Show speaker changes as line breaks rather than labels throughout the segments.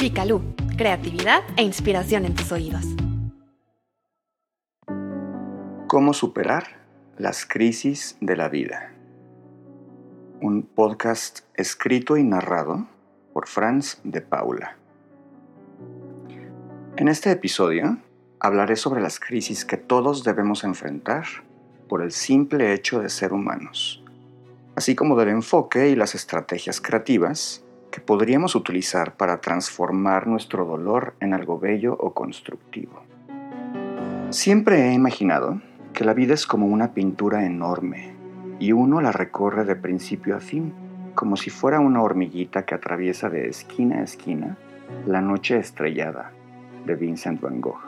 Picalú, creatividad e inspiración en tus oídos.
¿Cómo superar las crisis de la vida? Un podcast escrito y narrado por Franz de Paula. En este episodio hablaré sobre las crisis que todos debemos enfrentar por el simple hecho de ser humanos, así como del enfoque y las estrategias creativas que podríamos utilizar para transformar nuestro dolor en algo bello o constructivo. Siempre he imaginado que la vida es como una pintura enorme y uno la recorre de principio a fin, como si fuera una hormiguita que atraviesa de esquina a esquina la noche estrellada de Vincent van Gogh.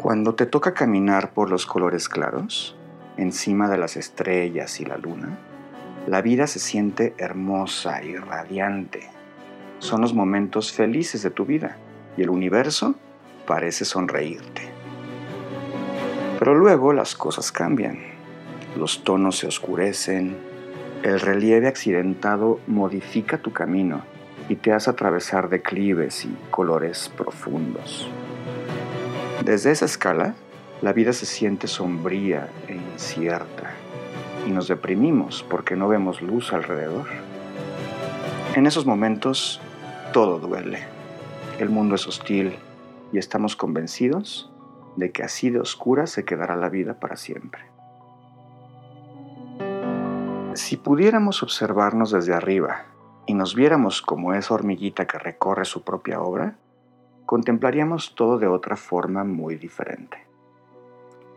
Cuando te toca caminar por los colores claros, encima de las estrellas y la luna, la vida se siente hermosa y radiante. Son los momentos felices de tu vida y el universo parece sonreírte. Pero luego las cosas cambian. Los tonos se oscurecen, el relieve accidentado modifica tu camino y te hace atravesar declives y colores profundos. Desde esa escala, la vida se siente sombría e incierta y nos deprimimos porque no vemos luz alrededor. En esos momentos todo duele, el mundo es hostil y estamos convencidos de que así de oscura se quedará la vida para siempre. Si pudiéramos observarnos desde arriba y nos viéramos como esa hormiguita que recorre su propia obra, contemplaríamos todo de otra forma muy diferente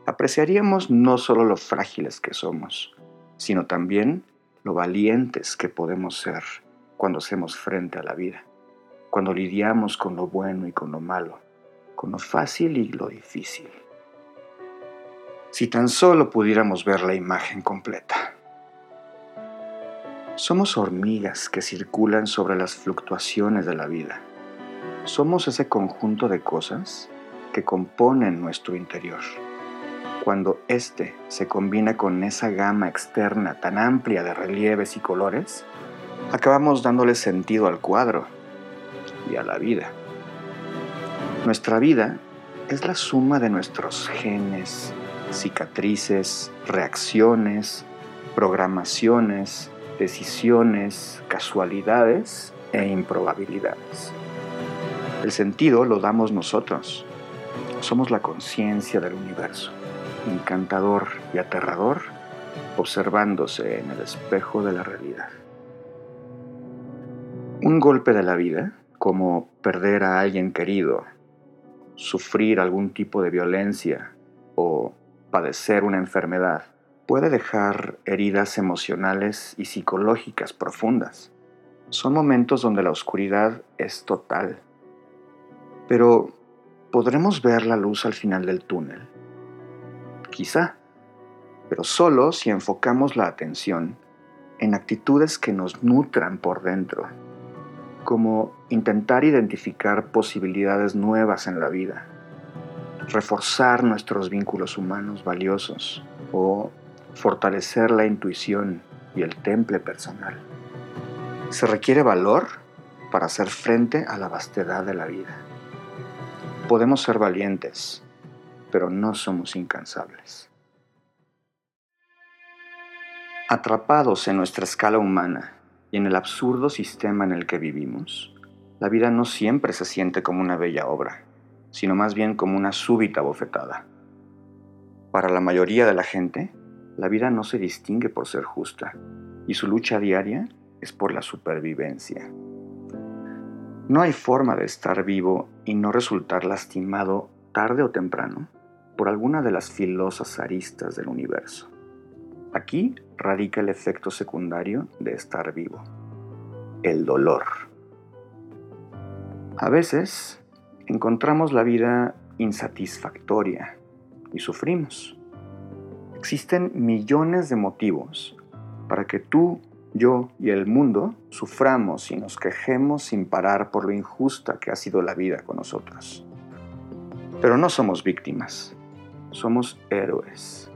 apreciaríamos no solo lo frágiles que somos, sino también lo valientes que podemos ser cuando hacemos frente a la vida, cuando lidiamos con lo bueno y con lo malo, con lo fácil y lo difícil. Si tan solo pudiéramos ver la imagen completa. Somos hormigas que circulan sobre las fluctuaciones de la vida. Somos ese conjunto de cosas que componen nuestro interior cuando éste se combina con esa gama externa tan amplia de relieves y colores, acabamos dándole sentido al cuadro y a la vida. Nuestra vida es la suma de nuestros genes, cicatrices, reacciones, programaciones, decisiones, casualidades e improbabilidades. El sentido lo damos nosotros. Somos la conciencia del universo encantador y aterrador observándose en el espejo de la realidad. Un golpe de la vida, como perder a alguien querido, sufrir algún tipo de violencia o padecer una enfermedad, puede dejar heridas emocionales y psicológicas profundas. Son momentos donde la oscuridad es total. Pero, ¿podremos ver la luz al final del túnel? Quizá, pero solo si enfocamos la atención en actitudes que nos nutran por dentro, como intentar identificar posibilidades nuevas en la vida, reforzar nuestros vínculos humanos valiosos o fortalecer la intuición y el temple personal. Se requiere valor para hacer frente a la vastedad de la vida. Podemos ser valientes, pero no somos incansables. Atrapados en nuestra escala humana y en el absurdo sistema en el que vivimos, la vida no siempre se siente como una bella obra, sino más bien como una súbita bofetada. Para la mayoría de la gente, la vida no se distingue por ser justa, y su lucha diaria es por la supervivencia. No hay forma de estar vivo y no resultar lastimado tarde o temprano por alguna de las filosas aristas del universo. Aquí radica el efecto secundario de estar vivo, el dolor. A veces encontramos la vida insatisfactoria y sufrimos. Existen millones de motivos para que tú, yo y el mundo suframos y nos quejemos sin parar por lo injusta que ha sido la vida con nosotros. Pero no somos víctimas somos héroes.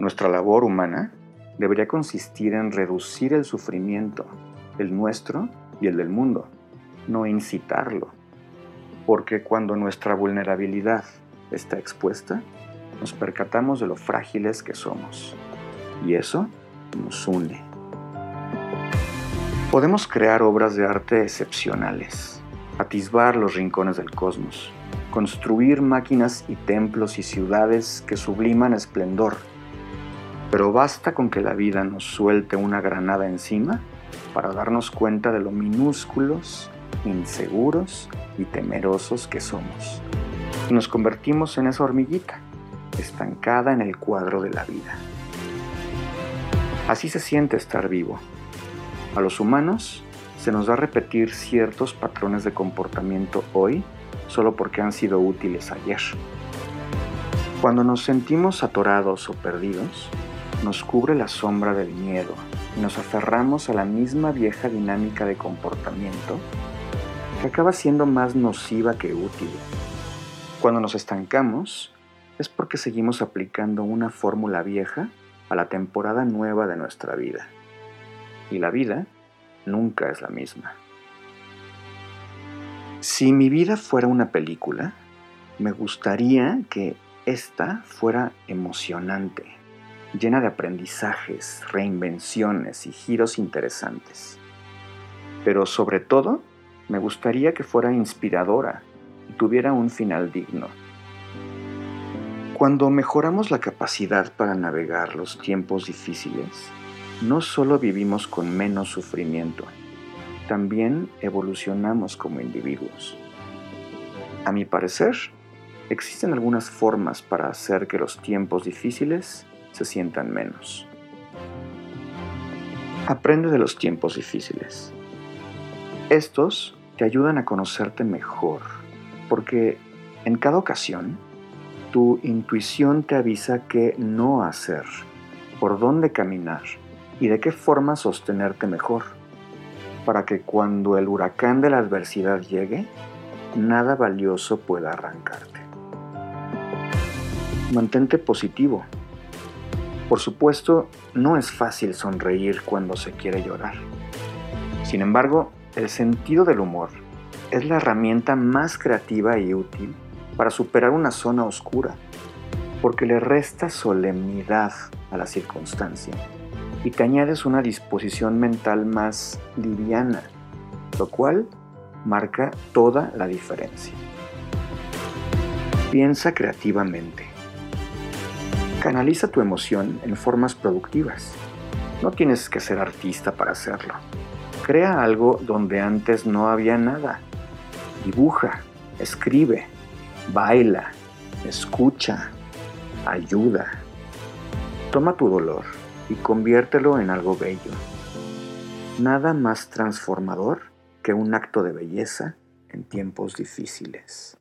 Nuestra labor humana debería consistir en reducir el sufrimiento, el nuestro y el del mundo, no incitarlo, porque cuando nuestra vulnerabilidad está expuesta, nos percatamos de lo frágiles que somos, y eso nos une. Podemos crear obras de arte excepcionales, atisbar los rincones del cosmos, construir máquinas y templos y ciudades que subliman esplendor, pero basta con que la vida nos suelte una granada encima para darnos cuenta de lo minúsculos, inseguros y temerosos que somos. Nos convertimos en esa hormiguita, estancada en el cuadro de la vida. Así se siente estar vivo. A los humanos se nos da repetir ciertos patrones de comportamiento hoy solo porque han sido útiles ayer. Cuando nos sentimos atorados o perdidos, nos cubre la sombra del miedo y nos aferramos a la misma vieja dinámica de comportamiento que acaba siendo más nociva que útil. Cuando nos estancamos es porque seguimos aplicando una fórmula vieja a la temporada nueva de nuestra vida. Y la vida nunca es la misma. Si mi vida fuera una película, me gustaría que esta fuera emocionante, llena de aprendizajes, reinvenciones y giros interesantes. Pero sobre todo, me gustaría que fuera inspiradora y tuviera un final digno. Cuando mejoramos la capacidad para navegar los tiempos difíciles, no solo vivimos con menos sufrimiento, también evolucionamos como individuos. A mi parecer, existen algunas formas para hacer que los tiempos difíciles se sientan menos. Aprende de los tiempos difíciles. Estos te ayudan a conocerte mejor, porque en cada ocasión tu intuición te avisa qué no hacer, por dónde caminar y de qué forma sostenerte mejor, para que cuando el huracán de la adversidad llegue, nada valioso pueda arrancarte. Mantente positivo. Por supuesto, no es fácil sonreír cuando se quiere llorar. Sin embargo, el sentido del humor es la herramienta más creativa y útil para superar una zona oscura, porque le resta solemnidad a la circunstancia y te añades una disposición mental más liviana, lo cual marca toda la diferencia. Piensa creativamente. Canaliza tu emoción en formas productivas. No tienes que ser artista para hacerlo. Crea algo donde antes no había nada. Dibuja, escribe, baila, escucha, ayuda. Toma tu dolor y conviértelo en algo bello. Nada más transformador que un acto de belleza en tiempos difíciles.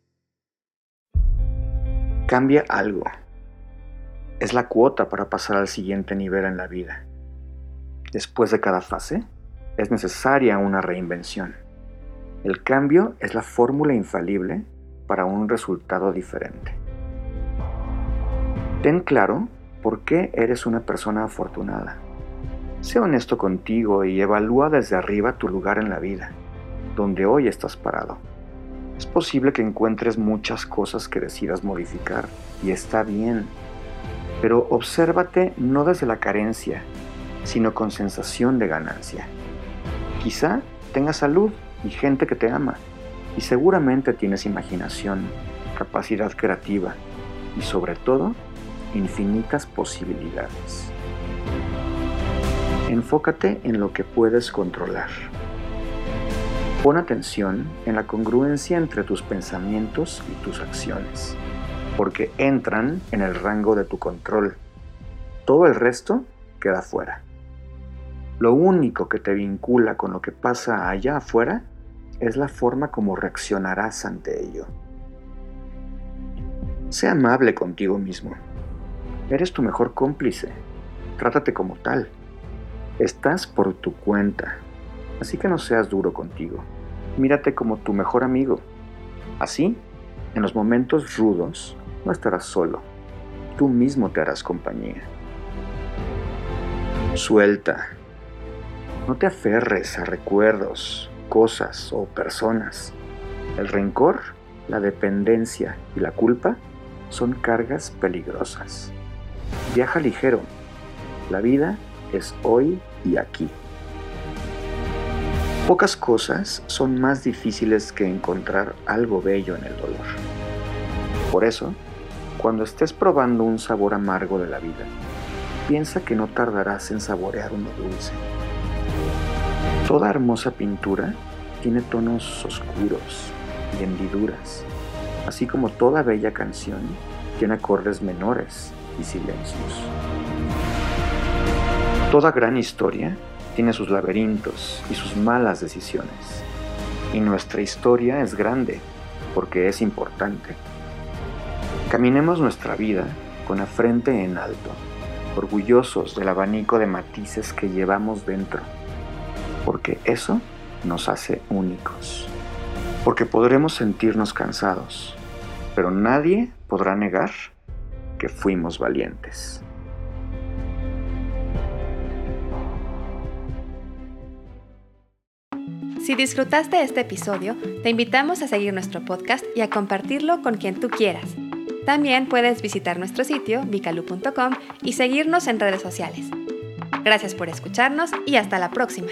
Cambia algo. Es la cuota para pasar al siguiente nivel en la vida. Después de cada fase, es necesaria una reinvención. El cambio es la fórmula infalible para un resultado diferente. Ten claro por qué eres una persona afortunada. Sé honesto contigo y evalúa desde arriba tu lugar en la vida, donde hoy estás parado. Es posible que encuentres muchas cosas que decidas modificar y está bien, pero obsérvate no desde la carencia, sino con sensación de ganancia. Quizá tengas salud y gente que te ama, y seguramente tienes imaginación, capacidad creativa y sobre todo infinitas posibilidades. Enfócate en lo que puedes controlar. Pon atención en la congruencia entre tus pensamientos y tus acciones, porque entran en el rango de tu control. Todo el resto queda fuera. Lo único que te vincula con lo que pasa allá afuera es la forma como reaccionarás ante ello. Sé amable contigo mismo. Eres tu mejor cómplice. Trátate como tal. Estás por tu cuenta. Así que no seas duro contigo. Mírate como tu mejor amigo. Así, en los momentos rudos, no estarás solo. Tú mismo te harás compañía. Suelta. No te aferres a recuerdos, cosas o personas. El rencor, la dependencia y la culpa son cargas peligrosas. Viaja ligero. La vida es hoy y aquí. Pocas cosas son más difíciles que encontrar algo bello en el dolor. Por eso, cuando estés probando un sabor amargo de la vida, piensa que no tardarás en saborear uno dulce. Toda hermosa pintura tiene tonos oscuros y hendiduras, así como toda bella canción tiene acordes menores y silencios. Toda gran historia tiene sus laberintos y sus malas decisiones. Y nuestra historia es grande porque es importante. Caminemos nuestra vida con la frente en alto, orgullosos del abanico de matices que llevamos dentro, porque eso nos hace únicos. Porque podremos sentirnos cansados, pero nadie podrá negar fuimos valientes.
Si disfrutaste este episodio, te invitamos a seguir nuestro podcast y a compartirlo con quien tú quieras. También puedes visitar nuestro sitio vicalu.com y seguirnos en redes sociales. Gracias por escucharnos y hasta la próxima.